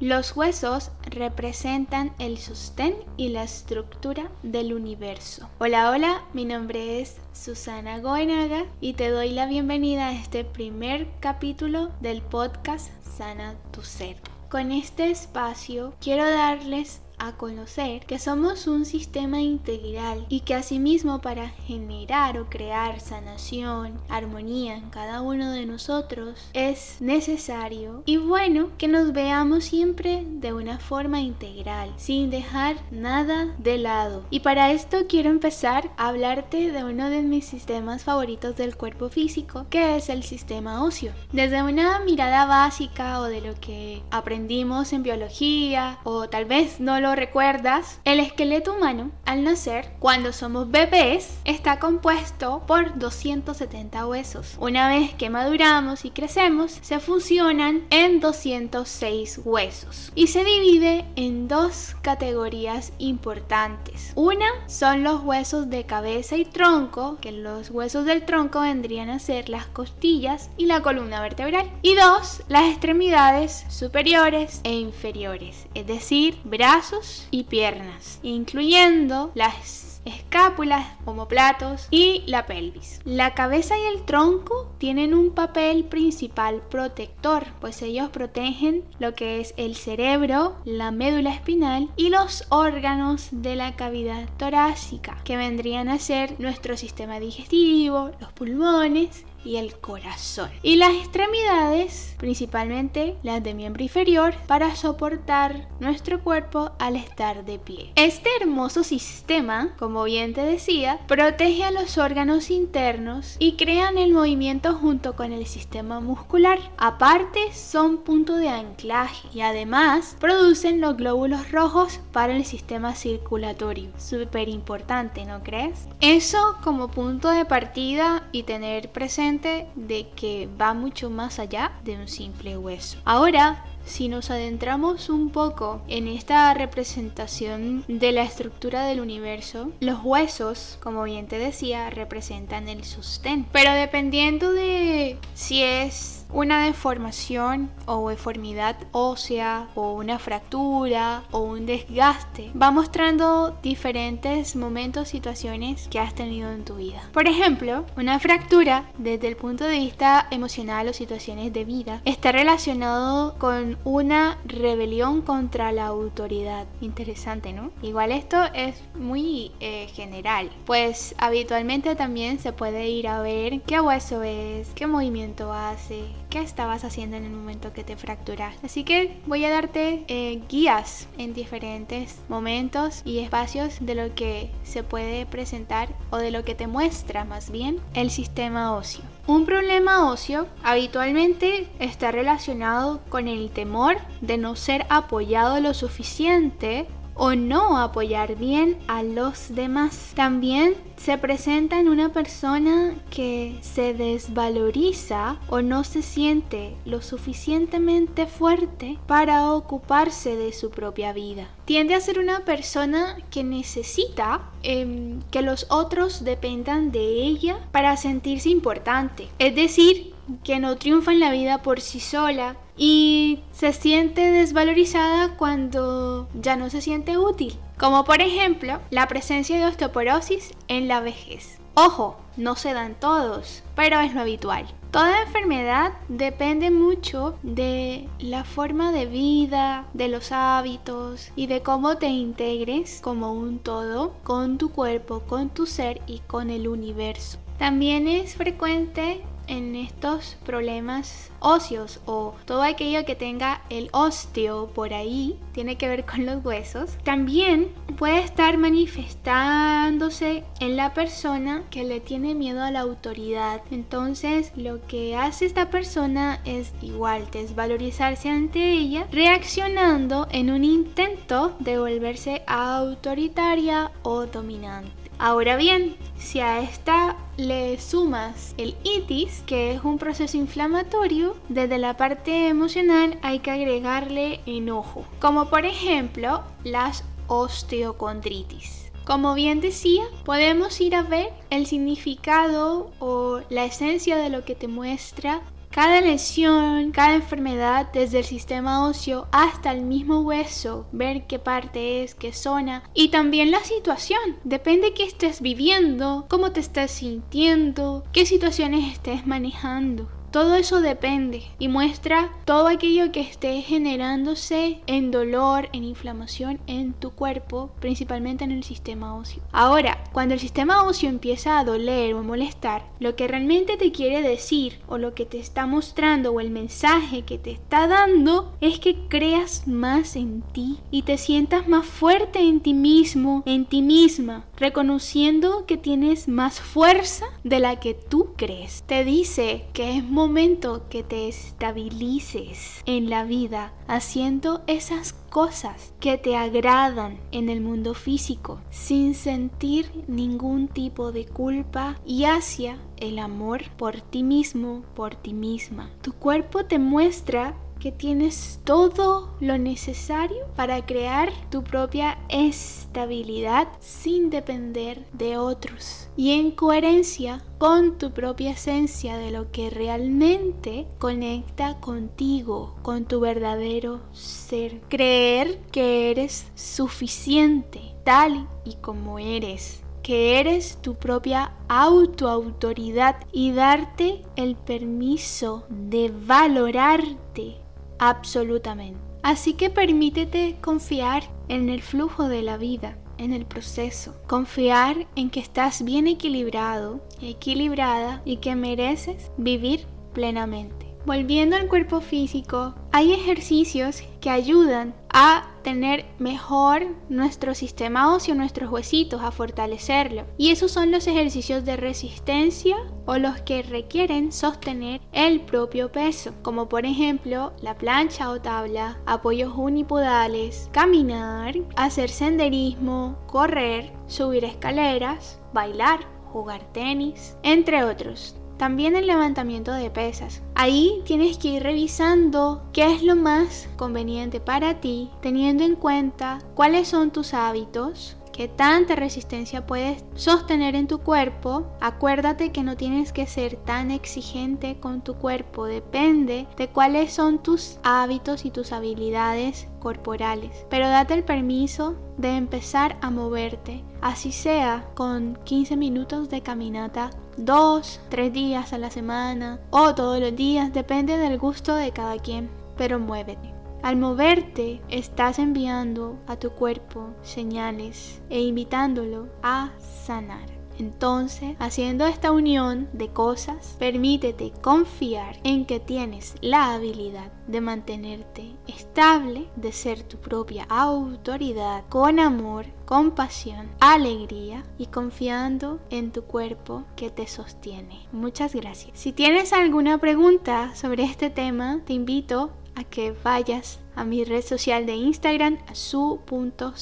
Los huesos representan el sostén y la estructura del universo. Hola, hola, mi nombre es Susana Goenaga y te doy la bienvenida a este primer capítulo del podcast Sana tu Ser. Con este espacio quiero darles a conocer que somos un sistema integral y que asimismo para generar o crear sanación, armonía en cada uno de nosotros es necesario y bueno que nos veamos siempre de una forma integral, sin dejar nada de lado. Y para esto quiero empezar a hablarte de uno de mis sistemas favoritos del cuerpo físico, que es el sistema óseo. Desde una mirada básica o de lo que aprendimos en biología o tal vez no lo recuerdas, el esqueleto humano al nacer, cuando somos bebés, está compuesto por 270 huesos. Una vez que maduramos y crecemos, se fusionan en 206 huesos y se divide en dos categorías importantes. Una son los huesos de cabeza y tronco, que los huesos del tronco vendrían a ser las costillas y la columna vertebral. Y dos, las extremidades superiores e inferiores, es decir, brazos y piernas, incluyendo las escápulas, omoplatos y la pelvis. La cabeza y el tronco tienen un papel principal protector, pues ellos protegen lo que es el cerebro, la médula espinal y los órganos de la cavidad torácica, que vendrían a ser nuestro sistema digestivo, los pulmones y el corazón. Y las extremidades, principalmente las de miembro inferior, para soportar nuestro cuerpo al estar de pie. Este hermoso sistema, como bien te decía, protege a los órganos internos y crean el movimiento junto con el sistema muscular. Aparte, son punto de anclaje y además producen los glóbulos rojos para el sistema circulatorio. Súper importante, ¿no crees? Eso como punto de partida y tener presente de que va mucho más allá de un simple hueso. Ahora, si nos adentramos un poco en esta representación de la estructura del universo, los huesos, como bien te decía, representan el sostén. Pero dependiendo de si es una deformación o deformidad ósea o una fractura o un desgaste va mostrando diferentes momentos, situaciones que has tenido en tu vida. Por ejemplo, una fractura desde el punto de vista emocional o situaciones de vida está relacionado con una rebelión contra la autoridad. Interesante, ¿no? Igual esto es muy eh, general, pues habitualmente también se puede ir a ver qué hueso es, qué movimiento hace, qué estabas haciendo en el momento que te fracturas. Así que voy a darte eh, guías en diferentes momentos y espacios de lo que se puede presentar o de lo que te muestra más bien el sistema óseo. Un problema óseo habitualmente está relacionado con el temor de no ser apoyado lo suficiente o no apoyar bien a los demás. También se presenta en una persona que se desvaloriza o no se siente lo suficientemente fuerte para ocuparse de su propia vida. Tiende a ser una persona que necesita em, que los otros dependan de ella para sentirse importante. Es decir, que no triunfa en la vida por sí sola y se siente desvalorizada cuando ya no se siente útil, como por ejemplo la presencia de osteoporosis en la vejez. Ojo, no se dan todos, pero es lo habitual. Toda enfermedad depende mucho de la forma de vida, de los hábitos y de cómo te integres como un todo con tu cuerpo, con tu ser y con el universo. También es frecuente en estos problemas óseos o todo aquello que tenga el osteo por ahí, tiene que ver con los huesos, también puede estar manifestándose en la persona que le tiene miedo a la autoridad. Entonces lo que hace esta persona es igual desvalorizarse ante ella, reaccionando en un intento de volverse autoritaria o dominante. Ahora bien, si a esta le sumas el itis, que es un proceso inflamatorio, desde la parte emocional hay que agregarle enojo, como por ejemplo las osteocondritis. Como bien decía, podemos ir a ver el significado o la esencia de lo que te muestra Cada lesión, cada enfermedad, desde el sistema óseo hasta el mismo hueso, ver qué parte es, qué zona y también la situación. Depende qué estés viviendo, cómo te estés sintiendo, qué situaciones estés manejando. Todo eso depende y muestra todo aquello que esté generándose en dolor, en inflamación en tu cuerpo, principalmente en el sistema óseo. Ahora, cuando el sistema óseo empieza a doler o molestar, lo que realmente te quiere decir o lo que te está mostrando o el mensaje que te está dando es que creas más en ti y te sientas más fuerte en ti mismo, en ti misma, reconociendo que tienes más fuerza de la que tú crees. Te dice que es momento que te estabilices en la vida haciendo esas cosas que te agradan en el mundo físico sin sentir ningún tipo de culpa y hacia el amor por ti mismo, por ti misma. Tu cuerpo te muestra que tienes todo lo necesario para crear tu propia estabilidad sin depender de otros y en coherencia con tu propia esencia de lo que realmente conecta contigo, con tu verdadero ser. Creer que eres suficiente tal y como eres que eres tu propia autoautoridad y darte el permiso de valorarte absolutamente. Así que permítete confiar en el flujo de la vida, en el proceso. Confiar en que estás bien equilibrado, equilibrada y que mereces vivir plenamente. Volviendo al cuerpo físico, hay ejercicios que ayudan a tener mejor nuestro sistema óseo, nuestros huesitos, a fortalecerlo. Y esos son los ejercicios de resistencia o los que requieren sostener el propio peso, como por ejemplo la plancha o tabla, apoyos unipodales, caminar, hacer senderismo, correr, subir escaleras, bailar, jugar tenis, entre otros. También el levantamiento de pesas. Ahí tienes que ir revisando qué es lo más conveniente para ti, teniendo en cuenta cuáles son tus hábitos, qué tanta resistencia puedes sostener en tu cuerpo. Acuérdate que no tienes que ser tan exigente con tu cuerpo, depende de cuáles son tus hábitos y tus habilidades corporales. Pero date el permiso de empezar a moverte, así sea con 15 minutos de caminata dos, tres días a la semana o todos los días, depende del gusto de cada quien, pero muévete. Al moverte, estás enviando a tu cuerpo señales e invitándolo a sanar. Entonces, haciendo esta unión de cosas, permítete confiar en que tienes la habilidad de mantenerte estable, de ser tu propia autoridad, con amor, compasión, alegría y confiando en tu cuerpo que te sostiene. Muchas gracias. Si tienes alguna pregunta sobre este tema, te invito a que vayas a mi red social de Instagram, su.sana.ser,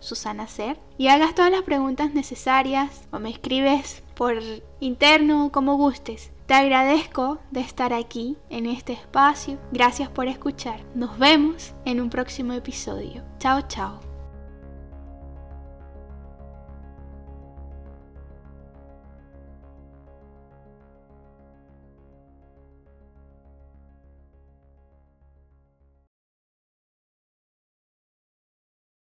Susana Ser, y hagas todas las preguntas necesarias o me escribes por interno, como gustes. Te agradezco de estar aquí en este espacio. Gracias por escuchar. Nos vemos en un próximo episodio. Chao, chao.